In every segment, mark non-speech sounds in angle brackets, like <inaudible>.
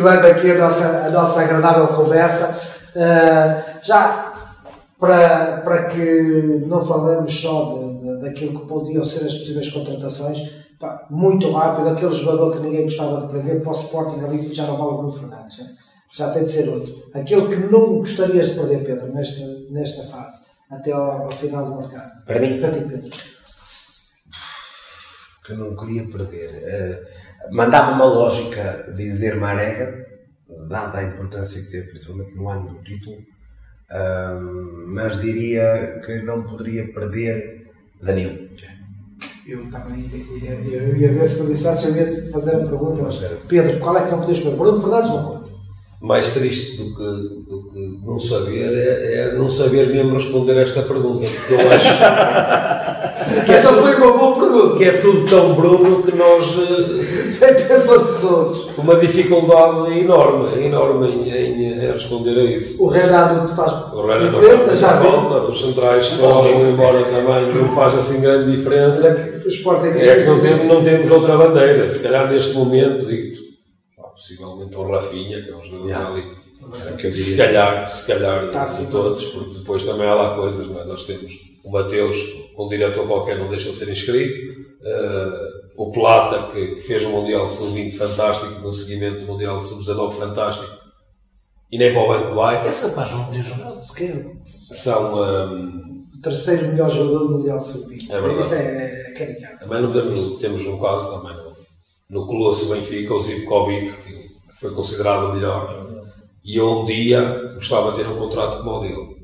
continuando aqui a nossa, a nossa agradável conversa, uh, já para, para que não falemos só de, de, daquilo que podiam ser as possíveis contratações, pá, muito rápido, aquele jogador que ninguém gostava de prender para o Sporting ali já não vale o Bruno Fernandes. Né? Já tem de ser outro. Aquele que não gostarias de perder, Pedro, nesta, nesta fase, até ao, ao final do mercado. Para mim? Para ti, Pedro. Que eu não queria perder. Uh, Mandava uma lógica dizer Marega, dada a importância que teve, principalmente no ano do título, uh, mas diria que não poderia perder Danilo. Eu também ia, ia, ia ver se tu dissesse, eu ia te fazer a pergunta. Mas, Pedro, qual é que não podias perder? Bruno Fernandes não conta mais triste do que, do que não saber é, é, não saber mesmo responder a esta pergunta. Porque eu acho <laughs> que é, então foi uma boa pergunta. Que é tudo tão Bruno que nós temos uma dificuldade enorme, enorme em, em, em, responder a isso. O Renato faz o Renato diferença, já falta, os centrais foram embora também, não faz assim grande diferença. É que, é que não, temos, não temos outra bandeira. Se calhar neste momento, digo possivelmente o Rafinha, que é um jogador yeah. ali. É se calhar, se calhar tá, de todos, porque depois também há lá coisas, é? nós temos o Mateus, um diretor qualquer não deixa de ser inscrito, uh, o Plata, que, que, fez um Mundial Sub-20 fantástico, no seguimento do Mundial Sub-19 fantástico, e nem para o banco vai. Esse rapaz não podia jogar sequer. São. Um, o terceiro melhor jogador do Mundial Sub-20. É verdade. Isso é, é caricado. Também não temos, temos um caso também no, no Colosso Benfica, o Zivkovic, que foi considerado o melhor. E eu um dia gostava de ter um contrato como o dele.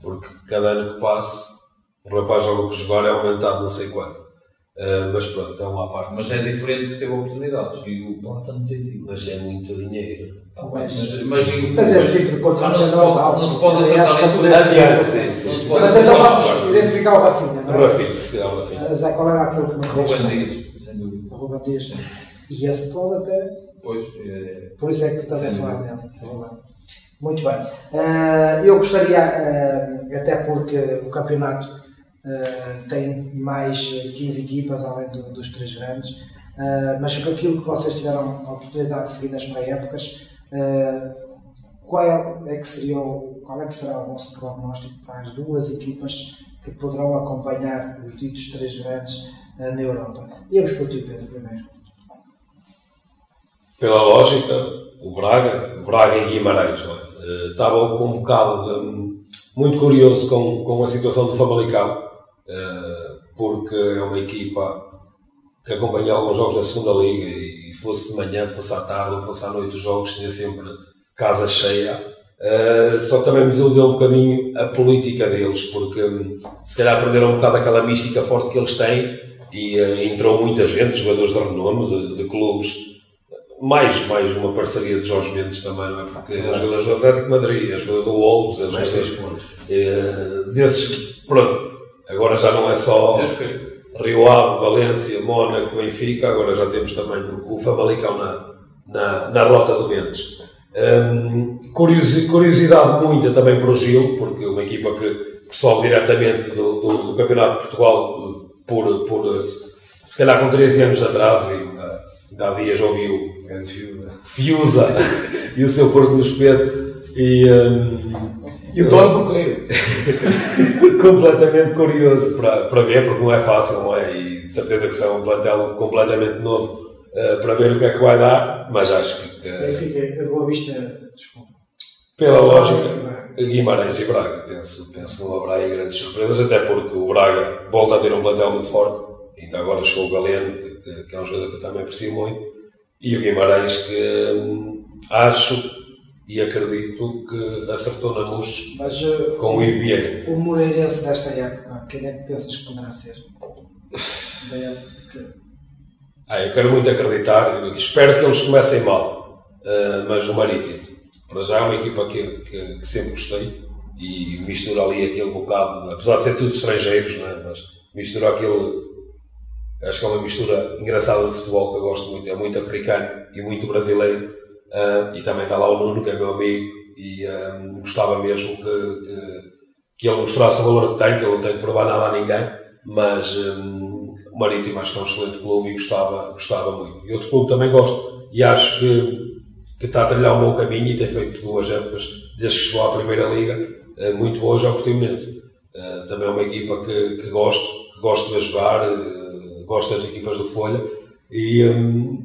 Porque cada ano que passa, o rapaz joga que jogar é aumentado não sei quanto. Uh, mas pronto, é uma parte. Mas é diferente porque teve oportunidades. E o Plata não tem Mas é muito dinheiro. Tá mas, mas, mas, mas é o tipo de contrato não, se pode, não se pode acertar em tudo. Adiante, sim, sim. Não se pode mas então vamos identificar o Rafinha. Não é? O Rafinha, se calhar o Rafinha. Zé, qual era aquele que não Ruben Dias, sem dúvida. Ruben Dias. E esse pode até Pois, é... Por isso é que estás a falar dele. Muito bem. Uh, eu gostaria, uh, até porque o campeonato uh, tem mais 15 equipas, além do, dos três grandes, mas com aquilo que vocês tiveram a oportunidade de seguir nas pré-épocas, qual é, é, que seria o, qual é que será o vosso prognóstico para as duas equipas que poderão acompanhar os ditos três grandes na Europa? Íamos para o tio Pedro primeiro pela lógica, o Braga, o Braga e Guimarães, é? estavam com um bocado de, muito curioso com, com a situação do Famalicão, eh, porque é uma equipa que acompanha alguns jogos da segunda liga e fosse de manhã, fosse à tarde ou fosse à noite os jogos, tinha sempre casa cheia. Uh, só que também me desiludeu um bocadinho a política deles, porque um, se calhar perderam um bocado aquela mística forte que eles têm e uh, entrou muita gente, jogadores de renome, de, de clubes mais, mais uma parceria de Jorge Mendes também, não é? Porque claro. é jogadores do Atlético Madrid, é jogador do Wolves, é mais seis pontos. É, desses, pronto, agora já não é só Rio Ave, Valência, Mónaco, Benfica, agora já temos também o, o Famalicão na, na, na rota do Mendes. Um, curiosidade muita também para o Gil, porque uma equipa que, que sobe diretamente do, do, do Campeonato de Portugal por, por, se calhar com 13 anos atrás, e há dias ouviu Grande Fiusa. Fiusa <laughs> e o seu porco no espeto. E, um, e o Tony Porqueiro. <laughs> completamente curioso para, para ver, porque não é fácil, não é? E de certeza que são um plantel completamente novo uh, para ver o que é que vai dar, mas acho que. Uh, Benfica, a Boa Vista, desculpa. Pela lógica, Guimarães e Braga. Penso, penso que não haverá aí grandes surpresas, até porque o Braga volta a ter um plantel muito forte. Ainda agora chegou o Galeno, que, que é um jogador que eu também aprecio muito e o Guimarães, que hum, acho e acredito que acertou na luz Mas, uh, com o Ibier. O Moreirense desta época, quem é que pensas que poderá ser? Da época. Ah, eu quero muito acreditar, espero que eles comecem mal, uh, mas o Marítimo, para já é uma equipa que, que, que, sempre gostei e mistura ali aquele bocado, apesar de ser tudo estrangeiros, não é? mas mistura aquele Acho que é uma mistura engraçada de futebol que eu gosto muito. É muito africano e muito brasileiro. Uh, e também está lá o Nuno, que é meu amigo, e um, gostava mesmo que, que, que, ele mostrasse o valor que tem, que ele não tem que provar nada a ninguém. Mas um, o Marítimo acho que é um excelente clube e gostava, gostava muito. E outro clube também gosto e acho que, que está a trilhar um bom caminho e tem feito duas épocas, desde que chegou à Primeira Liga, eh, muito boas ao Portimonense. Eh, também é uma equipa que, que gosto, que gosto de jogar, gosto das equipas do Folha e, hum,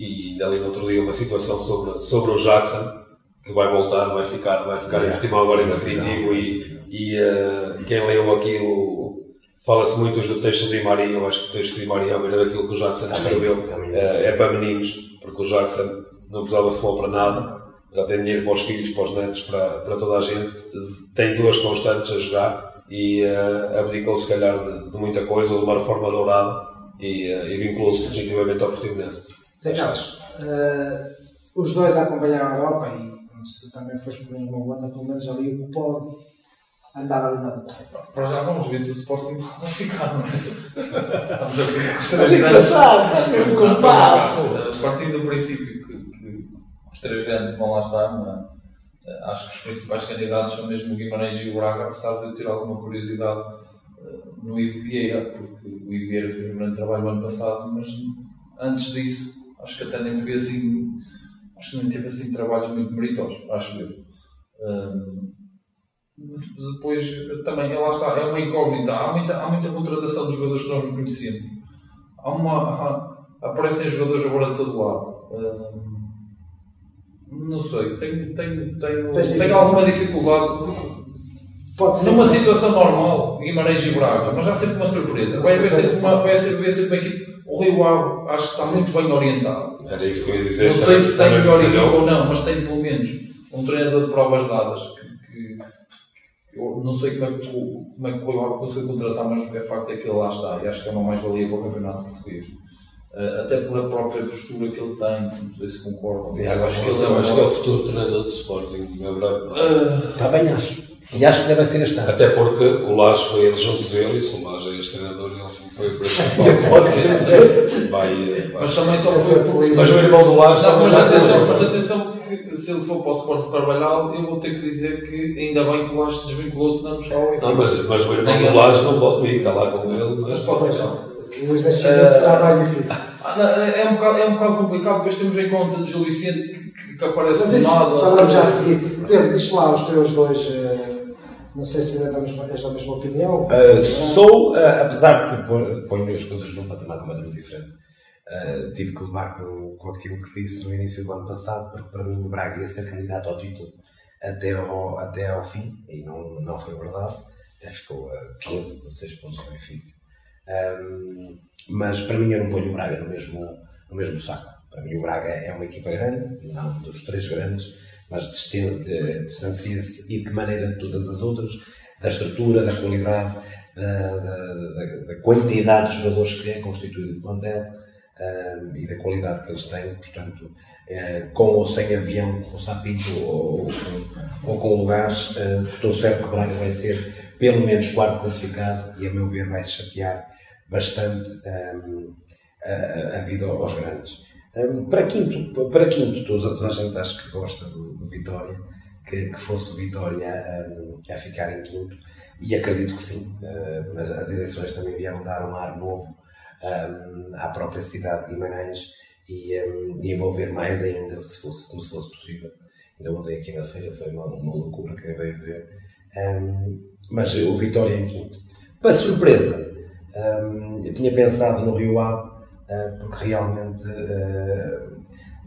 e ainda ali no outro dia uma situação sobre, sobre o Jackson que vai voltar, vai ficar, vai ficar em Portimão agora em definitivo e, e uh, quem leu aquilo fala-se muito hoje do texto de Maria, eu acho que o texto de Maria, a maneira aquilo que o Jackson escreveu, uh, é para meninos, porque o Jackson não precisava de futebol para nada, já tem dinheiro para os filhos, para os netos, para, para toda a gente, tem duas constantes a jogar e uh, abdicou se calhar de, de, muita coisa, de uma reforma dourada e, uh, e vinculou-se definitivamente ao Portimonense. Zé Carlos, os dois a acompanhar a Europa e se também foste por uma banda, pelo menos ali o pode andar ali na luta. Para já vamos ver se o Sporting vai ficar, não é? Estamos a ver com os três grandes. Partindo do princípio que, que, os três grandes vão lá estar, não é? acho que os principais candidatos são mesmo o Guimarães e o Braga, apesar de eu ter alguma curiosidade eh, no Ivo Vieira, porque o Ivo Vieira fez um grande trabalho no ano passado, mas antes disso acho que até nem foi assim acho que nem teve assim trabalhos muito meritosos, acho eu. Um, depois também, lá está, é uma incógnita. Há muita, há muita contratação de jogadores que nós não conhecemos. Há uma, há, aparecem jogadores agora de todo lado. Um, não sei, tenho, tenho, tenho, tenho alguma dificuldade. Pode ser. Numa situação normal, Guimarães e Braga, mas há sempre uma surpresa. Vai haver sempre uma, vai ser, vai ser uma equipe. O Rio Ave acho que está muito bem orientado. Era isso que eu ia dizer. Não sei se tem melhor equipa ou não, mas tem pelo menos um treinador de provas dadas que, que eu não sei como é que, como é que o conseguiu contratar, mas o é facto é que ele lá está e acho que é uma mais-valia para o campeonato português. Uh, até pela própria postura que ele tem, não sei se concordam. É, eu acho que ele é, acho que é o futuro treinador de Sporting, é verdade. Uh, está bem, acho. E acho que deve ser este ano. Até porque o Lage foi ele junto dele e se o Lage é este treinador, ele foi o principal. Pode ser. Vai, vai. Mas também só foi. Mas o irmão do Lage. Não, mas atenção, mas atenção que se ele for para o Sport Carvalhal, eu vou ter que dizer que ainda bem que o Lage se desvinculou, senão nos ao Não, mas, mas o irmão do Lage não pode vir, está lá com ele. Mas pode ser. O Luís Nascimento será mais difícil. Ah, é, um bocado, é um bocado complicado, depois temos em conta de Gil Vicente que, que aparece do nada. Falamos já a seguir. Pedro, diz lá os teus dois. Uh não sei se ainda és da mesma opinião. Uh, sou, uh, apesar de que ponho as coisas num patamar completamente diferente. Uh, tive que levar com, com aquilo que disse no início do ano passado, porque para mim o Braga ia ser candidato ao título até ao, até ao fim, e não, não foi verdade. Até ficou a 15, 16 pontos do Benfica. Um, mas para mim eu não ponho o Braga no mesmo, no mesmo saco. Para mim o Braga é uma equipa grande, não dos três grandes, mas distancia-se e de que maneira de todas as outras, da estrutura, da qualidade, da, da, da quantidade de jogadores que é constituído o plantel um, e da qualidade que eles têm, portanto, uh, com ou sem avião, com sapito ou, ou, ou com lugares, uh, estou certo que o Braga vai ser pelo menos quarto classificado e, a meu ver, vai se chatear bastante um, a, a vida aos grandes. Um, para quinto, para quinto toda, a gente acho que gosta do, do Vitória, que, que, fosse o Vitória um, a ficar em quinto, e acredito que sim, uh, mas as eleições também vieram dar um ar novo um, à própria cidade de Guimarães e, e, envolver mais ainda, se fosse, como se fosse possível. Ainda ontem aqui na feira foi uma, uma loucura que veio ver. mas o Vitória em quinto. Para surpresa, eu tinha pensado no Rio Ave, porque realmente eh,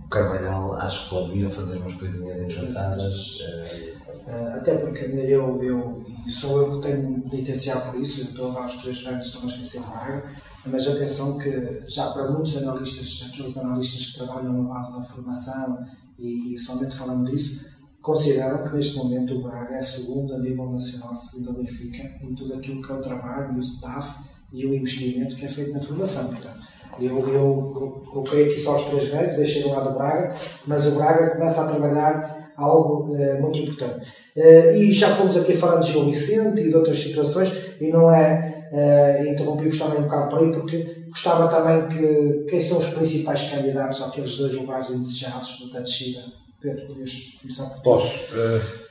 o Carvalhal acho que pode vir a fazer umas coisinhas engraçadas. Eh, até porque eu, eu, sou eu que tenho de licenciar por isso, eu estou os três grandes estão a esquecer Braga, mas atenção que já para muitos analistas, aqueles analistas que trabalham na base da formação e, e somente falando disso, consideram que neste momento o Braga é segundo a nível nacional, segundo a Benfica, em tudo aquilo que é o trabalho, o staff e o investimento que é feito na formação. Portanto, eu, eu coloquei aqui só os três grandes, deixei do lado o Braga, mas o Braga começa a trabalhar algo uh, muito importante. Uh, e já fomos aqui falando de João Vicente e de outras situações, e não é uh, interrompi também um bocado por aí, porque gostava também que quem são os principais candidatos àqueles dois lugares indesejados da descida. Pedro, podias começar por Posso. Uh,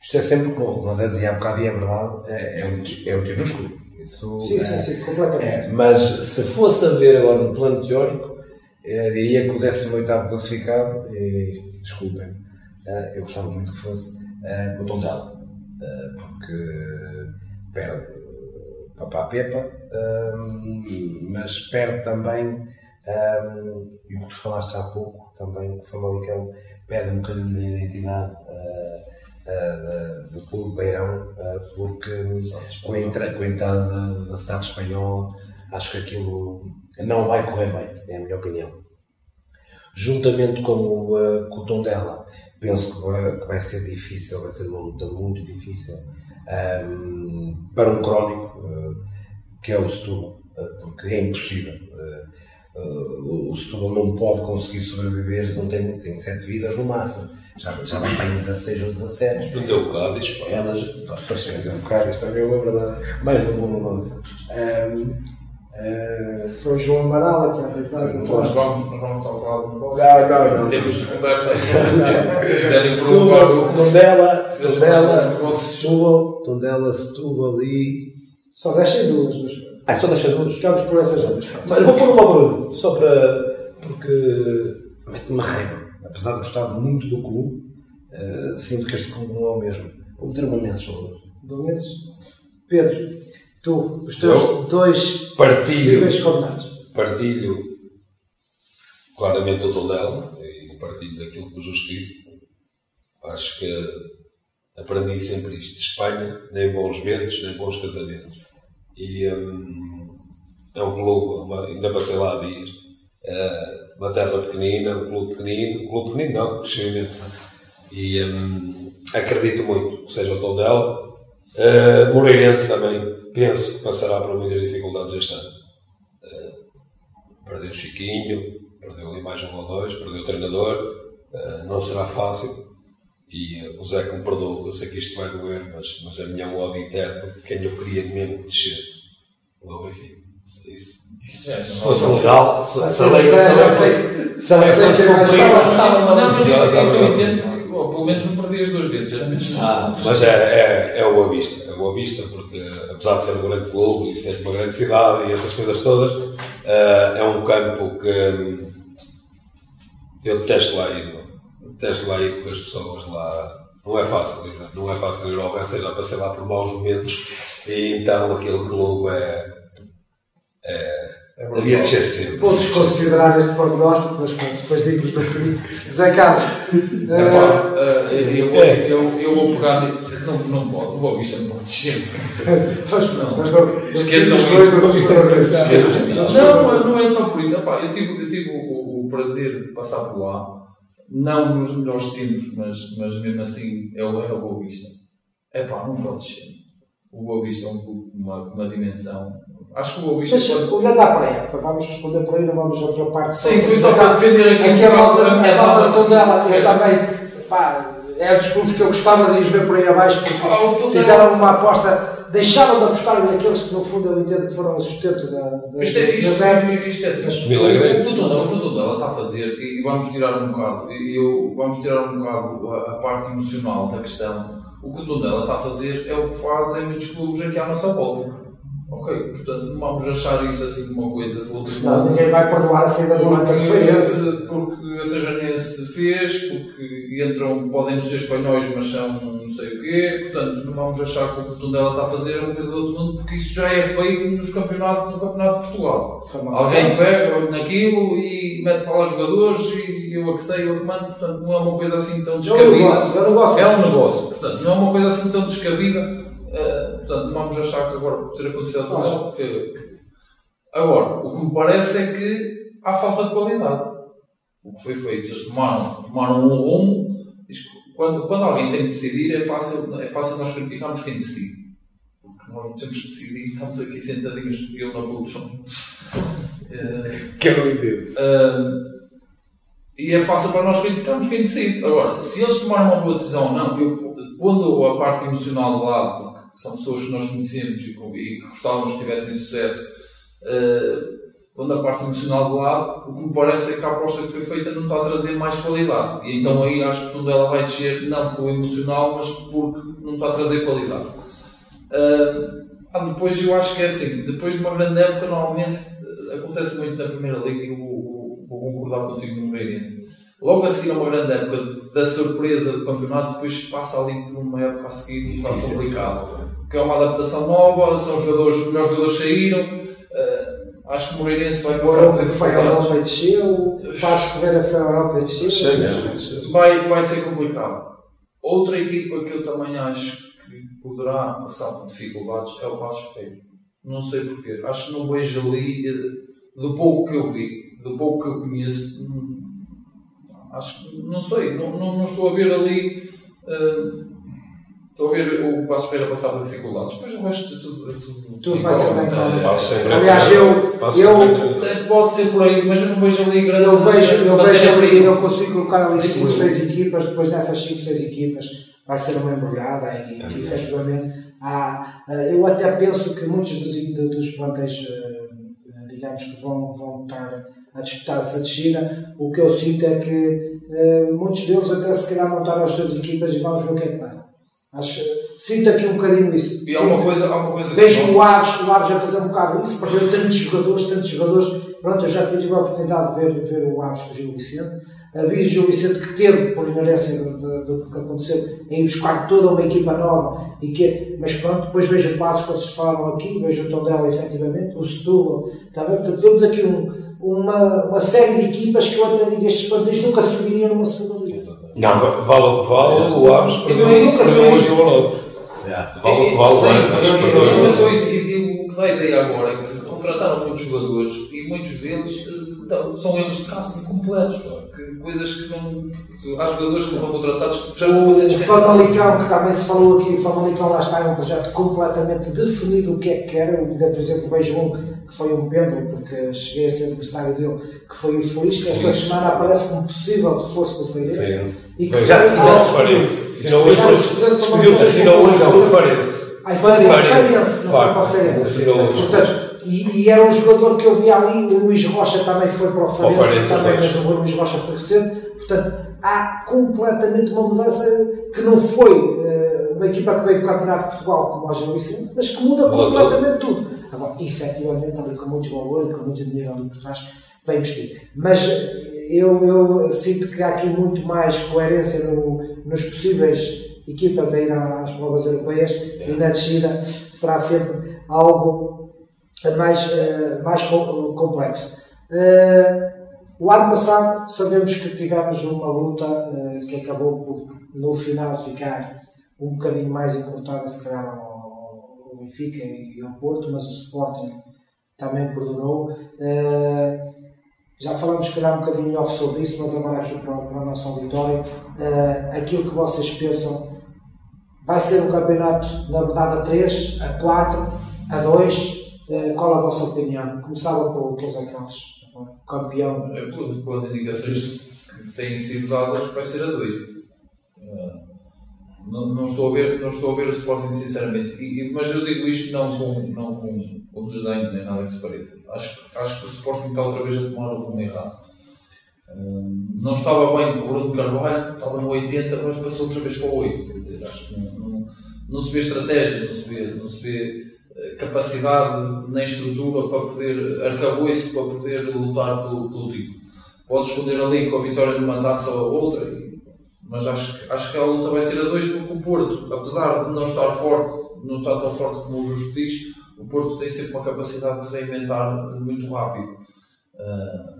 isto é sempre como nós é dizia há bocado e é verdade, é, é, um, é um tiro no escuro. Isso, sim, sim, sim, completamente. É, mas se fosse a ver agora no plano teórico, Eu diria que o 18 classificado, e, desculpem, uh, eu gostava muito que fosse uh, o Tondela, porque perde papá Pepa, mas perde também, e o que tu falaste há pouco, também o Famalicão perde um bocadinho da identidade uh, do clube Beirão, uh, porque com a, entra, com a entrada da, SAD espanhola, acho que aquilo não vai correr bem, é a minha opinião. Juntamente com o, uh, com o Tondela, penso que vai, que vai, ser difícil, vai ser uma luta muito difícil um, para um crónico, uh, que é o Setúbal, uh, porque é impossível. Uh, o Setúbal não pode conseguir sobreviver, não tem, tem sete vidas no máximo já, já vai para em 16 ou 17. Vendeu o Cádiz, pá. Elas, depois vendeu o Cádiz também, é uma verdade. Mais um bom. Um, uh, Foi o João Amaral que há pensado. Nós vamos, nós vamos falar do negócio. Não, não, não. Temos conversa aí. O. Tondela, Tondela, Setúbal, Tondela, Setúbal e. Só deixem duas, mas. Ah, só deixa duas? Ficamos por essas duas. Mas vou pôr uma Bruno, só para. porque. mete-me raiva apesar de gostar muito do clube, uh, sinto que este clube não é o mesmo. Vou meter uma menção hoje. Domenses? Pedro, tu, os teus Eu dois partilho, condenados. Partilho claramente o Tondela e partilho daquilo que o Justiça. Acho que aprendi sempre isto. Espanha, nem bons ventos, nem bons casamentos. E hum, é um clube, ainda passei lá a dias. Uh, uma terra pequenina, um clube pequenino, um clube pequenino não, cresceu imenso. E um, acredito muito que seja o tom dela. Uh, Moreirense também penso que passará por muitas dificuldades este ano. Uh, perdeu Chiquinho, perdeu ali mais um ou dois, perdeu o treinador, uh, não será fácil. E uh, o Zé que me perdoou, eu sei que isto vai doer, mas, mas a minha ódio interno, quem eu queria mesmo que descesse, o Benfica. É, se fosse legal, se a lei fosse cumprida. Não, mas isso eu entendo, pelo menos não perdi as duas vezes, era menos. Ah, mas é, é, é o Boa Vista, é o Boa Vista, porque apesar de ser um grande clube e ser uma grande cidade e essas coisas todas, é um campo que eu detesto lá ir, detesto lá ir porque as pessoas lá. Não é fácil, não é fácil ir ao Bessa, já passei lá por maus momentos e então aquele clube é. É é Havia de ser sempre. Vou desconsiderar este prognóstico, mas pronto, depois digo-vos no fim. Zé Carlos. Uh, eu, eu, eu, eu vou pegar. Não, não pode, o Boa Vista não pode descer. <laughs> Mas não, mas não. Esqueçam isso. Não, não é só por isso. Epá, eu tive, eu tive o, o, prazer de passar por lá, não nos melhores tempos, mas, mas mesmo assim é o, é o Boa Vista. É pá, não pode descer. O Boa Vista é um clube com uma, uma dimensão Acho que o Boa. Mas pode... olhando à praia, vamos responder por aí, não vamos a outra parte. Sim, foi só para defender aqui. Aquela malta toda, eu também, pá, é dos clubes que eu gostava de ir ver por aí abaixo, porque ah, fizeram uma aposta, deixaram de apostar naqueles que no fundo eu entendo que foram os sustentos da. da isto é, isto, é, isto é assim. O que o Tondela está a fazer, e vamos tirar um bocado, eu, vamos tirar um bocado a, a parte emocional da questão. O que o Tondela está a fazer é o que fazem muitos clubes aqui à nossa volta Ok, portanto não vamos achar isso assim uma coisa de outro Não, ninguém vai perdoar a saída do Marca que foi Porque a Sejanense fez, porque entram, podem ser espanhóis, mas são não sei o quê, portanto não vamos achar que o que Tondela está a fazer é uma coisa do outro mundo, porque isso já é feito nos campeonatos, no Campeonato de Portugal. Alguém pega naquilo e mete para lá jogadores e eu a que sei, eu comando, portanto não é uma coisa assim tão descabida. É um negócio, é um negócio. É um negócio, portanto não é uma coisa assim tão descabida Uh, portanto, não vamos achar que agora, por ter acontecido tudo que... Agora, o que me parece é que há falta de qualidade. O que foi feito, eles tomaram, tomaram um rumo. Quando, quando alguém tem que decidir, é fácil, é fácil nós criticarmos quem decide. Porque nós não temos que decidir, estamos aqui sentadinhos, eu na produção. <laughs> Uh, que eu não entendo. Uh, e é fácil para nós criticarmos quem decide. Agora, se eles tomaram uma boa decisão ou não, eu, pondo a parte emocional de lado, são pessoas que nós conhecemos e, que gostávamos que tivessem sucesso, uh, quando a parte emocional do lado, o que me parece é que a aposta que foi feita não está a trazer mais qualidade. E então aí acho que tudo ela vai descer, não pelo emocional, mas porque não está a trazer qualidade. Uh, ah, depois eu acho que é assim, depois de uma grande época, normalmente acontece muito na Primeira Liga e o, vou concordar contigo no Moreirense. Logo a seguir a uma grande época da surpresa do campeonato, depois passa ali por uma época a seguir e faz complicado. Porque é uma adaptação nova, são jogadores, os melhores jogadores saíram. Uh, acho que o Moreirense vai O passar Europa por que foi a dificuldades. Europa e desceu, o Passos Ferreira foi a Europa e desceu. Chega. vai, vai ser complicado. Outra equipa que eu também acho que poderá passar por dificuldades é o Passos Ferreira. Não sei porquê. Acho que não vejo ali, eh, do pouco que eu vi, do pouco que eu conheço, acho que, não sei, não, não, não estou a ver ali. eh, estou a ver o Passos Ferreira passar por dificuldades. Depois o resto de tudo. de tudo Tudo vai ser bem claro. Sem Aliás, grande- eu- eu- Pode ser por aí, mas eu não vejo ali grande. Eu vejo, eu vejo ali, eu consigo colocar ali 5, Digo eu. 6 equipas, depois dessas 5, 6 equipas vai ser uma embrulhada e que efetivamente há. eh, Eu até penso que muitos dos, dos plantéis, eh, digamos que vão, vão estar a disputar essa descida, o que eu sinto é que eh, muitos deles até se calhar montaram as suas equipas e vamos ver o que é que dá. Acho, sinto aqui um bocadinho isso. E há uma coisa, há uma coisa Vejo o Aves, o Aves a fazer um bocado isso, perdeu tantos jogadores, tantos jogadores. Pronto, eu já tive a oportunidade de ver, ver o Aves com o Gil Vicente. Vi o Gil Vicente que teve, por inerência do, que aconteceu, em buscar toda uma equipa nova. E que, mas pronto, depois vejo o passo que vocês falaram aqui, vejo o Tondela efetivamente, o Setúbal. Está bem? Portanto, vemos aqui um, uma, uma série de equipas que eu até digo estes plantéis nunca subiriam numa segunda liga. Não, va- vale o que vale, o Aves perdeu, hoje o Ronaldo. Yeah. Vale o que vale, vai, mas mas eu- perdeu. eu- eu só isso, e digo o que dá a ideia agora é que contrataram muitos jogadores e muitos deles eh, então, são erros de casting completos. pá, que- coisas que não. Há jogadores que foram contratados que já estão a ser O. Famalicão, que também se falou aqui, o Famalicão lá está, é um projeto completamente definido o que é que quer. Eu ainda, por exemplo, vejo um que foi um pêndulo, porque cheguei a ser adversário dele, que foi o Feliz, que esta semana aparece como possível reforço do Feirense. E que Já referência. Assinou hoje, Já se- despediu-se, hoje ao Farense. Ai, Feirense, Farense. Feirense, o Feirense. Hoje. Portanto, e, e era um jogador que eu vi ali, o Luís Rocha também foi para o o Farense, também, mas o Luís Rocha foi recente. Portanto, há completamente uma mudança que não foi eh, uma equipa que veio do Campeonato de Portugal como a Gil Vicente, mas que muda completamente tudo. Agora, efetivamente, ali com muito valor e com muito dinheiro ali por trás, bem investido. Mas eu, eu sinto que há aqui muito mais coerência no- nos possíveis equipas a ir às provas europeias e na descida será sempre algo mais, eh, mais com- complexo. Eh, o ano passado sabemos que tivemos uma luta que acabou por, no final, ficar um bocadinho mais encurtada, se calhar, ao, Benfica e ao Porto, mas o Sporting também perdurou. Já falamos, se calhar, um bocadinho melhor sobre isso, mas agora aqui para, para a nossa auditório, aquilo que vocês pensam vai ser um campeonato, na verdade, a 3, a 4, a 2. Eh, qual a vossa opinião? Começava pelo Zé Carlos, campeão. Eh, Pelas, pelas indicações que têm sido dadas, vai ser a 2. não, não, estou a ver, não estou a ver o Sporting, sinceramente. E- mas eu digo isto não com, não com, com desdém nem nada que se pareça. Acho, acho que o Sporting está outra vez a tomar o rumo errado. Hum, não estava bem com o Bruno Carvalho, estava no 80, mas passou outra vez para o 8. Quer dizer, acho que não, não, não se vê estratégia, não se vê, não se vê eh, capacidade nem estrutura para poder, arcabouço para poder lutar pelo, pelo título. Pode esconder ali com a vitória de uma taça ou outra, mas acho, que- acho que a luta vai ser a dois, porque o Porto, apesar de não estar forte, não está tão forte como o Justo diz, o Porto tem sempre uma capacidade de se reinventar muito rápido. Ah,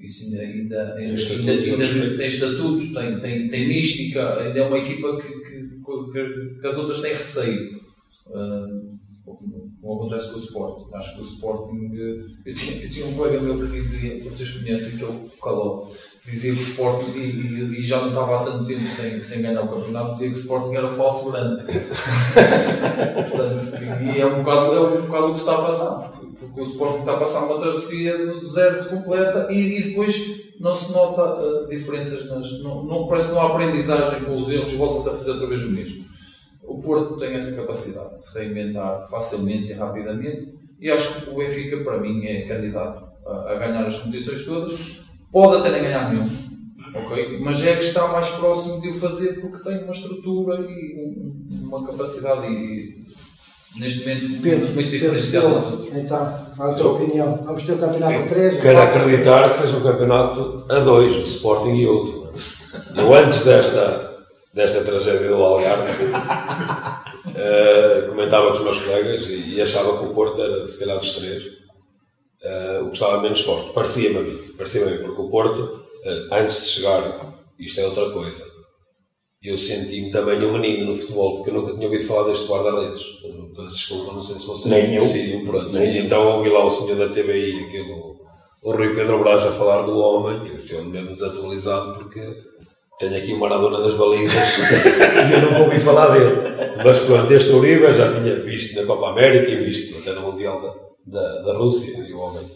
isso ainda, ainda, ainda, estatuto, ainda- tem ainda tem estatuto, tem, tem, tem mística, ainda é uma equipa que, que, que, que as outras têm receio. Ah, como acontece com o Sporting. Acho que o Sporting. eh, Eu tinha, eu tinha um colega meu que dizia, vocês conhecem, que é o Calote, dizia que o Sporting, e, e- e já não estava há tanto tempo sem, sem ganhar o campeonato, dizia que o Sporting era falso grande. <laughs> Portanto, e é um, bocado, é um bocado o que está a passar, porque, porque o Sporting está a passar uma travessia no deserto completa e, e depois não se nota eh, diferenças, nas, não, não, parece que não há aprendizagem com os erros volta-se a fazer outra vez o mesmo. O Porto tem essa capacidade de se reinventar facilmente e rapidamente e acho que o Benfica, para mim, é candidato a, a ganhar as competições todas. Pode até nem ganhar nenhum, ok? Mas é que está mais próximo de o fazer porque tem uma estrutura e um- uma capacidade e neste momento Pedro, muito. Silva, então, qual é a tua opinião? Vamos ter o campeonato a 3? Quero acreditar que seja um campeonato a dois, o Sporting e outro. Eu antes desta, desta tragédia do Algarve <laughs> eh, comentava com os meus colegas e, e achava que o Porto era, se calhar, dos três, eh, o que estava menos forte. Parecia-me a mim, parecia-me a mim, porque o Porto, eh, antes de chegar, isto é outra coisa, eu senti-me também um menino no futebol, porque eu nunca tinha ouvido falar deste guarda-redes. Desculpa, não sei se vocês Nem eu. conheciam, pronto. Nem E então ouvi lá o senhor da TVI, aquele, o Rui Pedro Brás, a falar do homem, e eu mesmo desatualizado, porque tenho aqui o Maradona das balizas e <laughs> eu nunca ouvi falar dele. Mas pronto, este Uribe já tinha visto na Copa América e visto até no Mundial da, da, da Rússia, e o homem.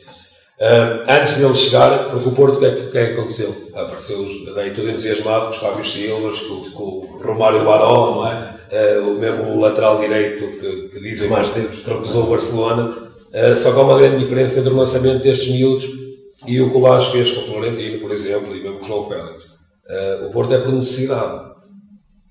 Ah, antes dele chegar, porque o Porto, o que é que, é que aconteceu? Apareceu daí tudo entusiasmado com os Fábio Silvas, com, com o Romário Barão, não é? Ah, o mesmo lateral direito que, que dizem mais tempos que recusou o Barcelona. Ah, só que há uma grande diferença entre o lançamento destes miúdos e o que o fez com o Florentino, por exemplo, e mesmo com o João Félix. Ah, o Porto é por necessidade.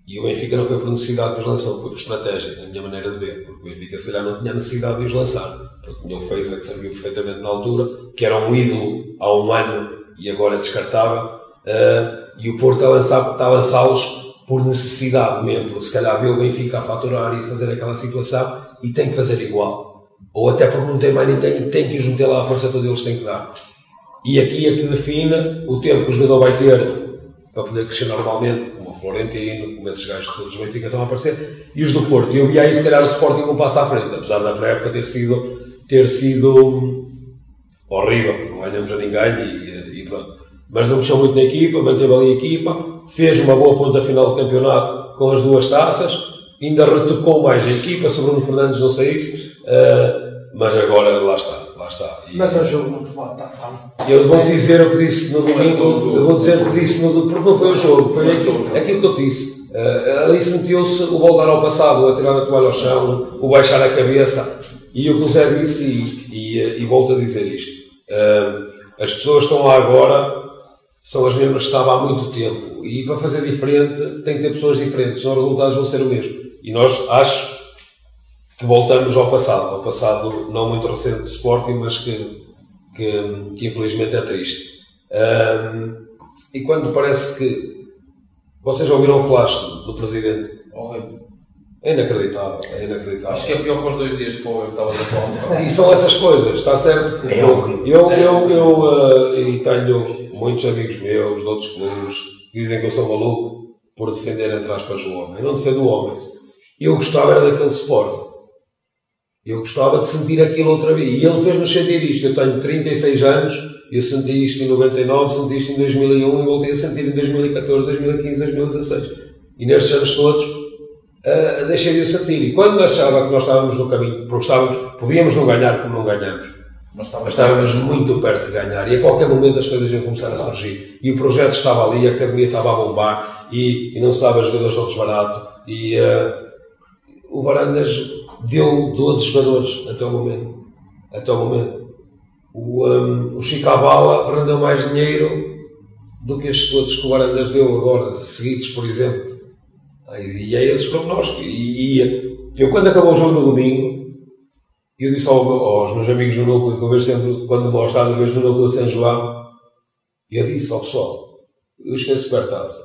E o Benfica não foi por necessidade que os lançou, foi por estratégia, na minha maneira de ver. Porque o Benfica, se calhar, não tinha necessidade de os lançar. Porque o Feiza, que serviu perfeitamente na altura, que era um ídolo há um ano e agora é descartável. Ah, e o Porto está a lançar- está a lançá-los por necessidade mesmo. Porque, se calhar, vê o Benfica a faturar e fazer aquela situação e tem que fazer igual. Ou até porque não tem mais ninguém e tem que os meter lá a força toda eles têm que dar. E aqui é que define o tempo que o jogador vai ter para poder crescer normalmente, como o Florentino, como esses gajos todos do Benfica estão a aparecer, e os do Porto. Eu vi aí, se calhar, o Sporting um passo à frente, apesar da pré-época ter sido, ter sido horrível, não ganhamos a ninguém e, e pronto. Mas não mexeu muito na equipa, manteve ali a equipa, fez uma boa ponta final de campeonato com as duas taças, ainda retocou mais a equipa, se o Bruno Fernandes não saísse, ah, mas agora lá está, lá está. E- Mas é um jogo muito bom, tá, tá. eu vou dizer o que disse no domingo, eu vou dizer o que disse no domingo, porque não foi o jogo, foi aquilo, aquilo que eu disse. Eh, ali sentiu-se o voltar ao passado, o atirar a toalha ao chão, o baixar a cabeça, e o que o Zé disse, e, e, eh, e volto a dizer isto. Eh, as pessoas que estão lá agora são as mesmas que estavam há muito tempo, e para fazer diferente tem que ter pessoas diferentes, senão os resultados vão ser o mesmo. E nós, acho que voltamos ao passado, ao passado não muito recente de Sporting, mas que, que, que infelizmente é triste. Ahm, e quando parece que. Vocês já ouviram o flash do, presidente? Horrível. É inacreditável, é inacreditável. Acho que é pior que os dois dias que estavas a falar. E são essas coisas, está certo? que É eu, horrível. eu, eu, eu, ah, e tenho muitos amigos meus de outros clubes que dizem que eu sou maluco por defender, entre aspas, o homem. Eu não defendo o homem. Eu gostava era daquele suporte. Eu gostava de sentir aquilo outra vez. E ele fez-nos sentir isto. Eu tenho 36 anos, eu senti isto em 99, senti isto em 2001 e voltei a sentir em 2014, 2015, 2016. E nestes anos todos, uh, deixei de sentir. E quando achava que nós estávamos no caminho, porque estávamos, podíamos não ganhar como não ganhamos, Mas estava mas estávamos muito perto de ganhar e a qualquer momento as coisas iam começar a surgir. E o projeto estava ali, a academia estava a bombar e, e não se dava jogadores ao desbarato. E uh, o Barandas deu 12 jogadores até o momento. Até o momento. O, um, o Chicabala rendeu mais dinheiro do que estes todos que o Barandas deu agora, seguidos, por exemplo. E é esses prognósticos. E, e eu, quando acabou o jogo no domingo, eu disse ao, aos meus amigos no núcleo, que eu vejo sempre, quando vou ao estádio, vejo no núcleo de São João, e eu disse ao pessoal, eu esqueço supertaça.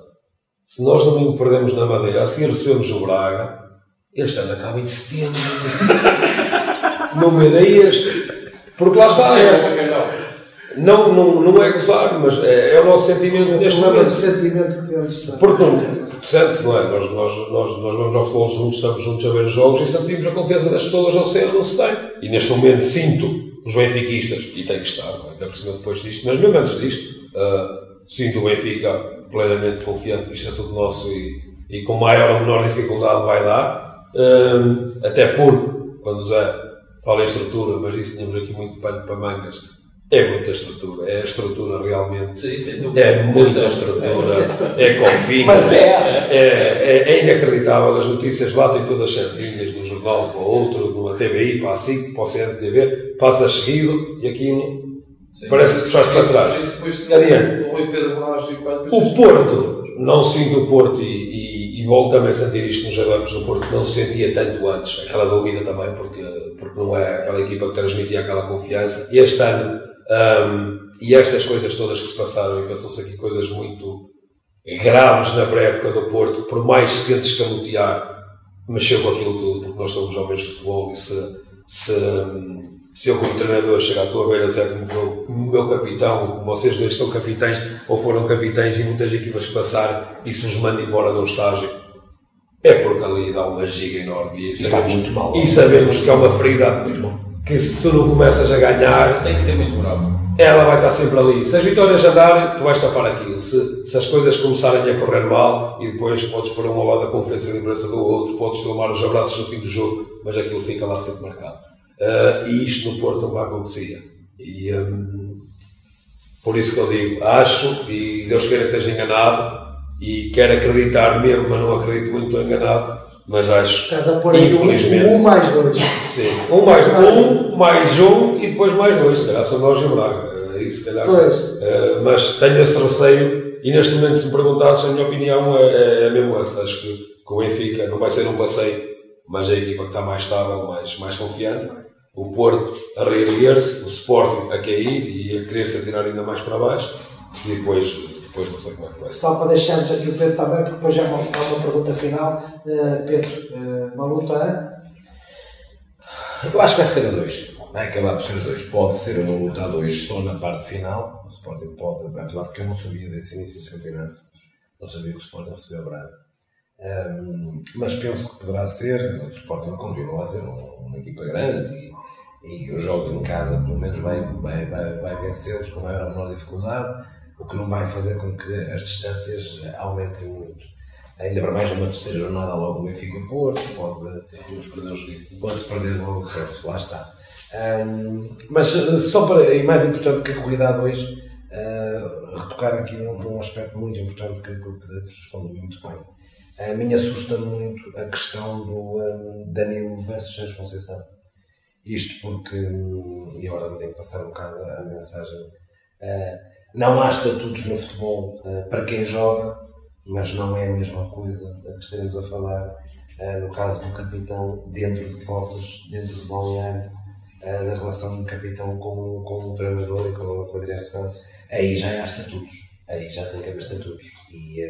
Se nós domingo perdemos na Madeira, a seguir recebemos o Braga, este ano acaba em setembro. não me dei este. Porque lá está. É, não, não, não é gozar, mas é, é o nosso sentimento neste O momento. sentimento que temos. Porque não, sente-se, não é? Nós, nós, nós, nós vamos ao futebol juntos, estamos juntos a ver os jogos e sentimos a confiança das pessoas ao ser ou não se tem. E neste momento sinto os benfiquistas, e tem que estar, não é? Ainda por cima depois disto, mas mesmo antes disto, ah, sinto o Benfica plenamente confiante que isto é tudo nosso e, e com maior ou menor dificuldade vai dar. Ah, até porque, quando o Zé fala em estrutura, mas isso tínhamos aqui muito pano para mangas, é muita estrutura, é a estrutura realmente. Sim, dúvida. É muita estrutura, é confins, Mas é. é, é, é inacreditável. As notícias batem todas certinhas de um jornal para outro, de uma TVI para a SIC, para o CNTV, passa seguido e aquilo Sim. parece que puxaste para trás. Isso Adiante. E O Porto, não sinto o Porto e, e, e volto também sentir isto nos adeptos do Porto, não se sentia tanto antes, aquela dúvida também, porque, porque não é aquela equipa que transmitia aquela confiança. Este ano, um, e estas coisas todas que se passaram, e passou-se aqui coisas muito graves na pré-época do Porto, por mais que tentes camutear, mexeu com aquilo tudo, porque nós somos jovens de futebol e se, se, se eu como treinador chegar à tua beira Zé como meu, como meu capitão, como vocês dois são capitães ou foram capitães e muitas equipas que passaram e se vos manda embora de um estágio, é porque ali dá uma giga enorme e sabemos, muito mal. e sabemos que é uma ferida que se tu não começas a ganhar Tem que ser muito bravo. ela vai estar sempre ali. Se as vitórias andarem, tu vais tapar aquilo. Se, se as coisas começarem a correr mal e depois podes pôr um ao lado da confiança e lembrança do outro, podes tomar os abraços no fim do jogo, mas aquilo fica lá sempre marcado. Ah, e isto no Porto não acontecia. E hum, por isso que eu digo, acho, e Deus queira que esteja enganado, e quero acreditar mesmo, mas não acredito muito enganado, mas acho, Estás a pôr infelizmente, um, um mais dois. Sim, um mais um, mais um e depois mais dois. Se calhar são nós em Braga. E se calhar. Eh, mas tenho esse receio e neste momento, se me perguntasse, a minha opinião é, é, é mesmo essa. Acho que, que o Benfica não vai ser um passeio, mas é a equipa que está mais estável, mais, mais confiante. O Porto a reerguer-se, o Sporting a cair e a querer-se atirar ainda mais para baixo. E depois, depois não sei como é que vai ser. Só para deixarmos aqui o Pedro também, porque depois já há uma, há uma pergunta final. Uh, Pedro, uh, uma luta é? Eu acho que vai ser a dois. Vai acabar por ser a dois. Pode ser uma luta a dois só na parte final. O Sporting pode, apesar de que eu não sabia desse início do campeonato. Não sabia que o Sporting recebeu a Braga. Ahm, mas penso que poderá ser. O Sporting continua a ser um- uma equipa grande e, os jogos em casa, pelo menos, vai, vai, vai, vai vencê-los com maior ou menor dificuldade, o que não vai fazer com que as distâncias aumentem muito. Ainda para mais uma terceira jornada logo no Benfica Porto, pode, Vamos perder o logo, pronto, lá está. Ahm, mas só para, e mais importante que a corrida a dois, ah, retocar aqui num, num aspecto muito importante que, que o Pedro falou muito bem. A mim assusta muito a questão do ahm, Danilo versus Santos Conceição. Isto porque, e agora me tenho que passar um bocado a, mensagem, ah, não há estatutos no futebol ah, para quem joga, mas não é a mesma coisa que estaremos a falar ah, no caso do capitão dentro de portas, dentro de balneário, da relação do capitão com, com o treinador e com, com a direção, aí já há estatutos, aí já tem que haver estatutos. E,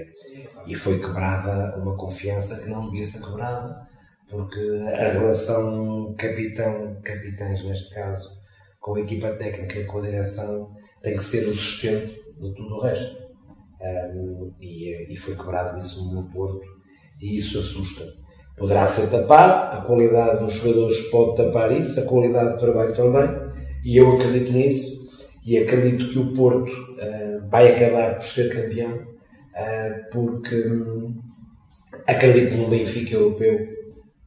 e foi quebrada uma confiança que não devia ser quebrada, porque a relação capitão-capitães, neste caso, com a equipa técnica com a direção, tem que ser o sustento de tudo o resto. Um, e, e foi quebrado isso no Porto e isso assusta. Poderá ser tapado, a qualidade dos jogadores pode tapar isso, a qualidade do trabalho também, e eu acredito nisso, e acredito que o Porto ah, vai acabar por ser campeão, ah, porque hum, acredito num Benfica europeu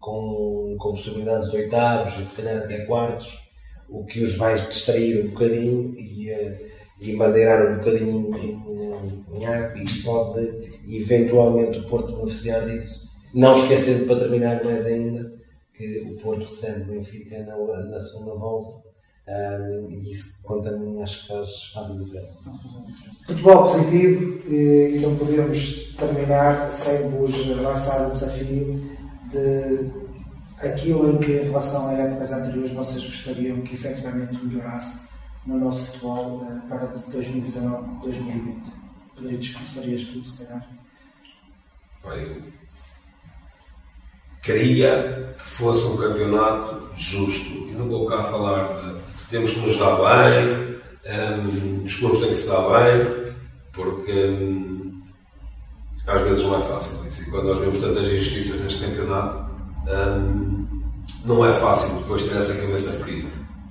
com, com possibilidades de oitavos e se calhar até quartos, o que os vai distrair um bocadinho e, ah, e bandeirar um bocadinho em, em arco e pode eventualmente o Porto beneficiar disso. Não esquecendo para terminar mais ainda que o Porto recebe o Benfica na, na segunda volta um, e isso quanto a mim acho que faz, faz a diferença. Futebol positivo e, e não podemos terminar sem vos lançar o desafio de aquilo em que em relação a épocas anteriores vocês gostariam que efetivamente melhorasse no nosso futebol eh, para 2019-2020. Pedritos, começarias tu, se calhar. Eu queria que fosse um campeonato justo. E não vou cá falar de temos que nos dar bem, hum, os clubes têm que se dar bem, porque hum, às vezes não é fácil isso. E quando nós vemos tantas injustiças neste campeonato, hum, não é fácil depois ter essa cabeça fria.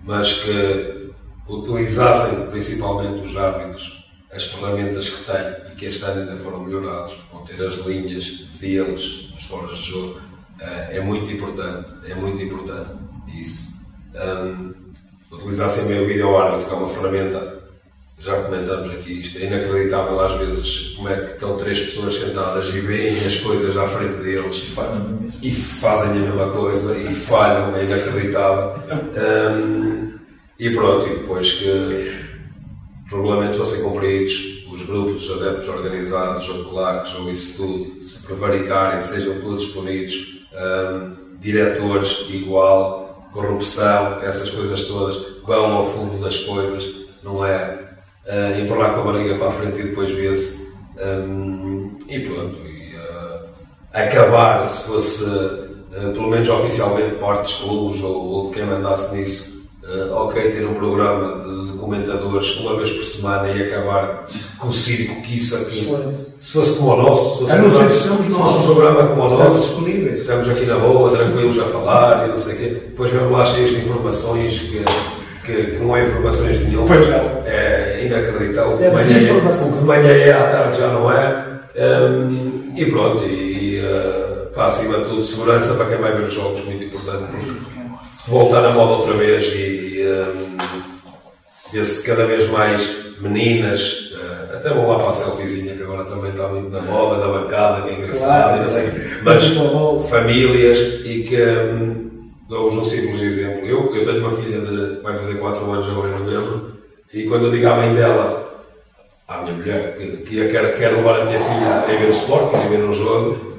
Mas que utilizassem principalmente os árbitros as ferramentas que têm e que este ano ainda foram melhorados, vão ter as linhas deles, as foras de jogo, eh, é muito importante, é muito importante isso. Um, utilizassem bem o vídeo árbitro, que é uma ferramenta, já comentamos aqui, isto é inacreditável às vezes como é que estão três pessoas sentadas e veem as coisas à frente deles e, fa- e fazem a mesma coisa e falham, é inacreditável. Um, e pronto, e depois que, regulamentos fossem cumpridos, os grupos de adeptos organizados, ou claques, ou isso tudo, se prevaricarem, sejam todos punidos, um, diretores igual, corrupção, essas coisas todas, vão ao fundo das coisas, não é uh, empurrar com a barriga para a frente e depois vê-se. Um, e pronto, e, uh, acabar, se fosse, uh, pelo menos oficialmente, partes clubes ou, ou de quem mandasse nisso, Uh, ok ter um programa de, comentadores uma vez por semana e acabar com o circo que isso aqui. Se fosse como o nosso, se fosse, um, programa, se fosse um programa como o nosso, disponíveis. estamos aqui na rua, tranquilos a falar e não sei o quê, depois vemos lá cheios de informações que, que, que não há informações de nenhum. É inacreditável. O que, manhã é, o que de manhã é à tarde já não é. Um, e pronto, e uh, pá, acima de tudo, segurança para quem vai ver os jogos, muito importante. Voltar à moda outra vez e um, ver-se cada vez mais meninas, uh, até vão lá para a selfiezinha que agora também está muito na moda, na bancada, que é engraçado, claro, sei, mas famílias e que um, dou-vos um simples exemplo. Eu, eu tenho uma filha de vai fazer 4 anos agora em novembro e quando eu digo à mãe dela, à minha mulher, que, que ia, quer, quer levar a minha filha a ver o esporte, a ver um jogo,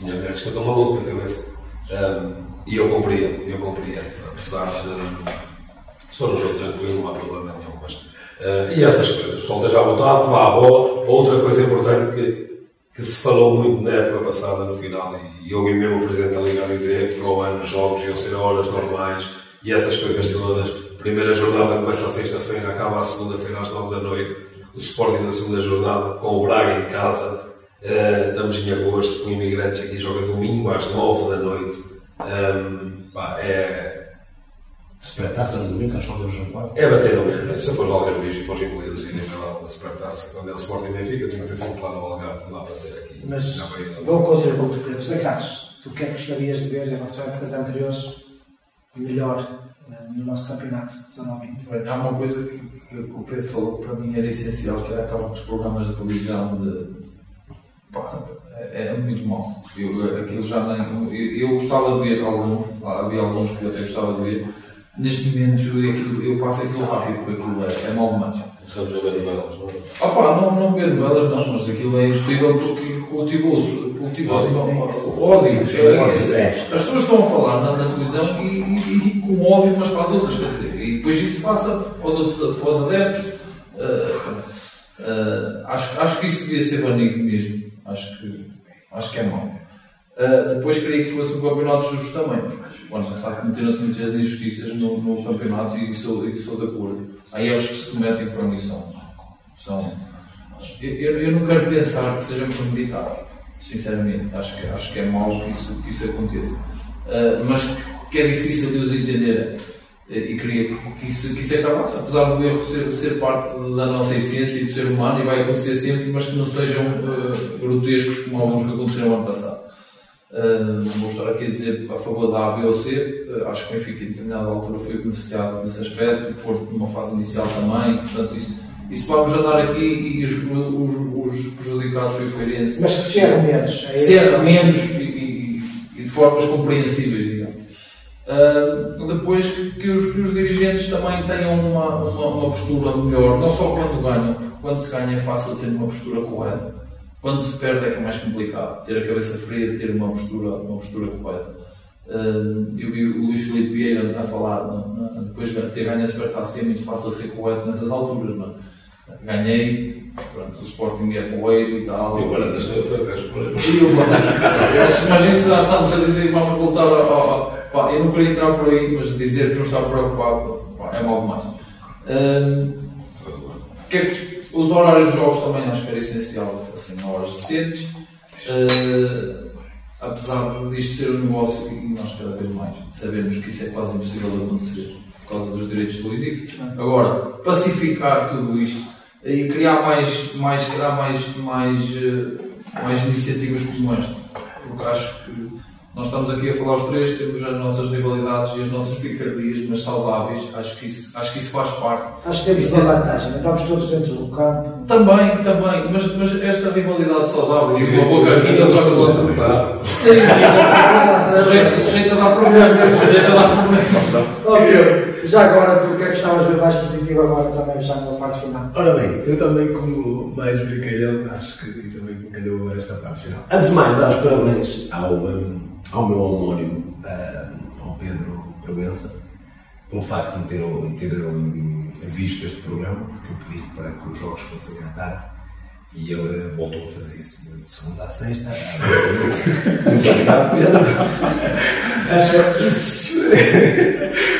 minha mulher diz que eu estou maluco na cabeça. Um, e eu compreendo, eu compreendo. Apesar de. Se for um jogo tranquilo, não há problema nenhum. Mas, uh, e essas coisas. Soltas à vontade, a bola. Outra coisa importante que, que se falou muito na época passada, no final, e eu vi mesmo o Presidente da Liga a dizer que ao ano os jogos iam ser horas normais e essas coisas todas. Primeira jornada começa a sexta-feira, acaba a segunda-feira às nove da noite. O Sporting na segunda jornada com o Braga em casa. Uh, estamos em agosto, com imigrantes aqui joga domingo às nove da noite. Um, pá, é. Supertaça no domingo, que não deu quarto. É bater no mesmo. Se depois o Algarve e para os ingleses irem lá a Supertaça, quando é o Sporting Benfica, tinha que ser sempre lá no Algarve, lá para ser aqui. Mas, vou contribuir, Pedro. Sei, Carlos, tu que é que gostarias de ver em relação a épocas anteriores melhor no nosso campeonato 19 Há uma coisa que, que, o Pedro falou que para mim era essencial, que era aqueles programas de televisão de. Pá, é, é muito mau. Eu, aquilo já nem, eu, eu, gostava de ver alguns, havia alguns que eu até gostava de ver. Neste momento aquilo, eu passo aquilo rápido, porque aquilo é, é mau demais. Sabes a ver novelas, não é? Ah pá, não, não ver novelas não, mas aquilo é impossível porque cultivou-se cultivou ódio. É, as pessoas estão a falar na, televisão e, com ódio umas para as outras, quer dizer, e depois isso passa para os, outros, para os adeptos. Uh, uh, acho, acho que isso devia ser banido mesmo. Acho que, acho que é mau. Uh, depois queria que fosse um campeonato justo também, porque o ano passado cometeram-se muitas injustiças no, no campeonato e sou, e sou de acordo. Aí é os que se cometem para mim são. são eu, eu não quero pensar que seja premeditado, sinceramente. Acho que, acho que é mau que isso, que isso aconteça. Uh, mas que é difícil de os entender e queria que isso, que isso acabasse, apesar do erro ser, ser, parte da nossa essência e do ser humano e vai acontecer sempre, mas que não sejam uh, grotescos como alguns que aconteceram no ano passado. Uh, vou estar aqui a dizer a favor da A, B ou C, uh, acho que o Benfica em determinada altura foi beneficiado nesse aspecto, o Porto numa fase inicial também, portanto isso, isso vamos andar aqui e os, os, os prejudicados foi Feirense. Mas que se erra menos. Se erra menos e, e, e de formas compreensíveis, digamos. Uh, depois que, que, os, que, os, dirigentes também tenham uma, uma, uma, postura melhor, não só quando ganham, porque quando se ganha é fácil ter uma postura correta. Quando se perde é que é mais complicado. Ter a cabeça fria, ter uma postura, uma postura correta. Uh, eu vi o Luís Filipe Vieira a falar, não, não, depois de ter ganho a Supertaça, é muito fácil ser correto nessas alturas. Não? Ganhei, pronto, o Sporting é poeiro e tal. E agora deixa eu fazer as Mas isso já estamos a dizer, vamos voltar ao Pá, eu não queria entrar por aí, mas dizer que não estava preocupado pá, é mal demais. Um, que é que os horários de jogos também acho que era essencial, assim, horas decentes. Uh, apesar disto ser um negócio e nós cada vez mais sabemos que isso é quase impossível de acontecer por causa dos direitos televisivos. Agora, pacificar tudo isto e criar mais, mais, criar mais, mais, eh, mais iniciativas como esta, porque acho que nós estamos aqui a falar os três, temos as nossas rivalidades e as nossas picardias, mas saudáveis. Acho que isso, acho que isso faz parte. Acho que temos uma vantagem, estamos todos dentro do campo. Também, também, mas, mas esta rivalidade saudável e uma boca aqui não toca do outro. Sim, <laughs> sujeito a dar problema. Sujeito a dar problema. Já agora, tu o que é que estavas a ver mais positivo agora também, já na parte final? Ora bem, eu também, como mais brincalhão, acho que também me calhou agora esta parte final. Antes de mais, dar os parabéns ao, um, ao meu homónimo, um, ao Pedro Provença, pelo facto de ter, ter um, visto este programa, porque eu pedi para que os jogos fossem à tarde e ele voltou a fazer isso de segunda a sexta. Muito obrigado, Pedro.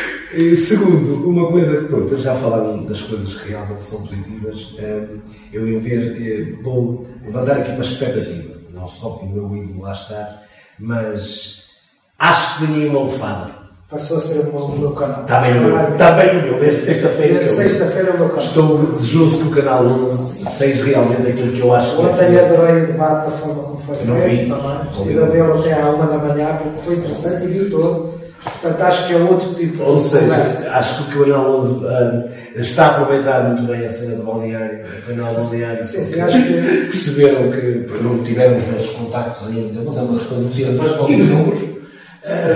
<laughs> E segundo, uma coisa que, pronto, já falaram das coisas que realmente são positivas, eu em ver, vou levantar aqui uma expectativa, não só pelo meu ídolo lá estar, mas acho que ganhei uma almofada. Passou a ser o meu canal. Está bem o meu, está bem o meu, desde sexta-feira. Desde sexta-feira é o meu canal. Estou desejoso que o canal 11 seja realmente aquilo que eu acho que Ontem adorei o debate da forma como foi Não vi. Estive a vê-lo até à uma da manhã porque foi interessante e viu todo. Portanto, acho que é outro tipo Ou de seja, conversa. acho que o canal 11 ah, está a aproveitar muito bem a cena do balneário, o canal balneário. Sim, sim, acho que- <laughs> Perceberam que não tivemos nossos contactos ainda, mas é uma questão de tempo e de números. Ah,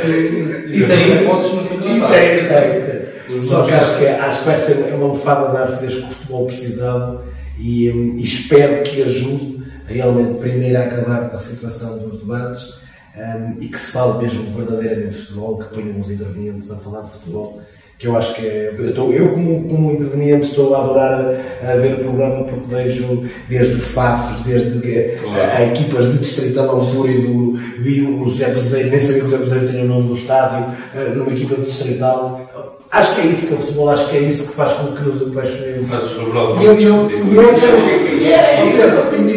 E tem hipóteses no E campeonato. tem, tem, tem. Só que acho que, acho que vai ser uma lefada de ar fresco que o futebol precisava e, hum, e espero que ajude realmente primeiro a acabar com a situação dos debates hum, e que se fale mesmo verdadeiramente de futebol, que ponham os intervenientes a falar de futebol. Que eu acho que é. Eu, estou- eu como, como interveniente, estou a adorar a, ver o programa porque vejo desde Fafos, desde que, a, a equipas de Distrital Altura e do. Vi o José Peseiro, nem sabia que o José Peseiro tinha o nome do estádio, eh, numa equipa de Distrital. Acho que é isso que é o futebol, acho que é isso que faz com que nos apaixonemos. Faz problemas. E eu, eu, eu,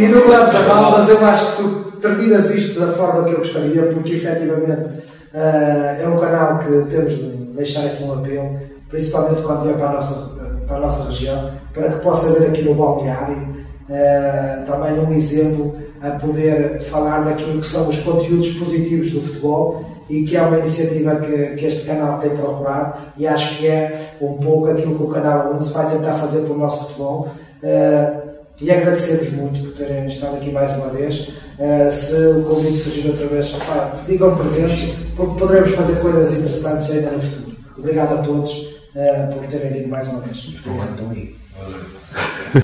não leves <laughs> a mal, mas eu acho que tu terminas isto da forma que eu gostaria, porque efetivamente eh, é um canal que temos de deixar aqui um apelo, principalmente quando vier para a nossa, para a nossa região, para que possa haver aqui no balneário eh, também um exemplo a poder falar daquilo que são os conteúdos positivos do futebol e que é uma iniciativa que, que este canal tem procurado e acho que é um pouco aquilo que o canal 11 vai tentar fazer para o nosso futebol. Eh, e agradecemos muito por terem estado aqui mais uma vez. Eh, se o convite surgir outra vez, pá, digam presentes, porque poderemos fazer coisas interessantes ainda no futuro. Obrigado a todos eh, por terem vindo mais uma vez. Estão aí.